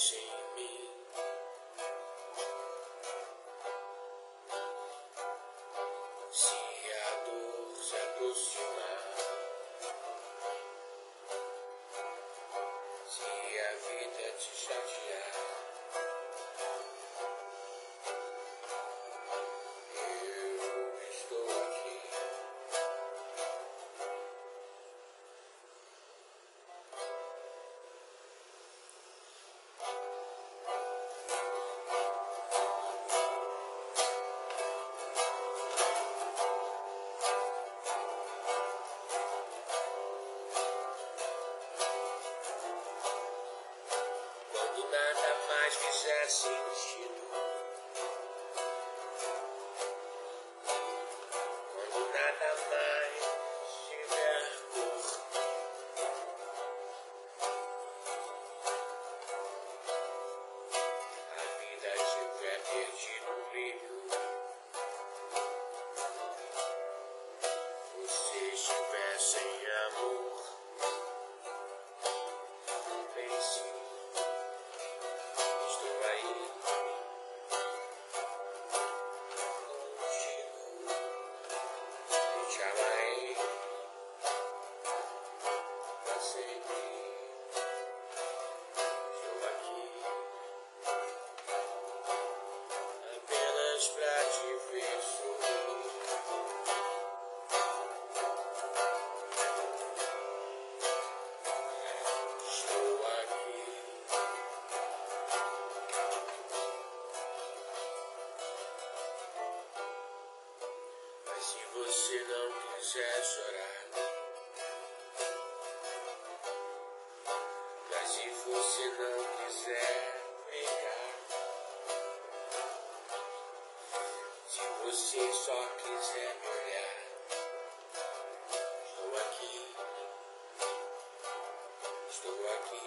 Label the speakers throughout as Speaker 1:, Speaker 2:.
Speaker 1: pense em mim. Se a dor se aproximar, se a vida te chatear, nada mais fizer sentido. Quando nada mais tiver cor. A vida tiver perdido o brilho. Você estiver sem amor. Você não quiser chorar, você não quiser brincar, se você só quiser me olhar, estou aqui, estou aqui.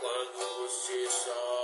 Speaker 1: Quando você só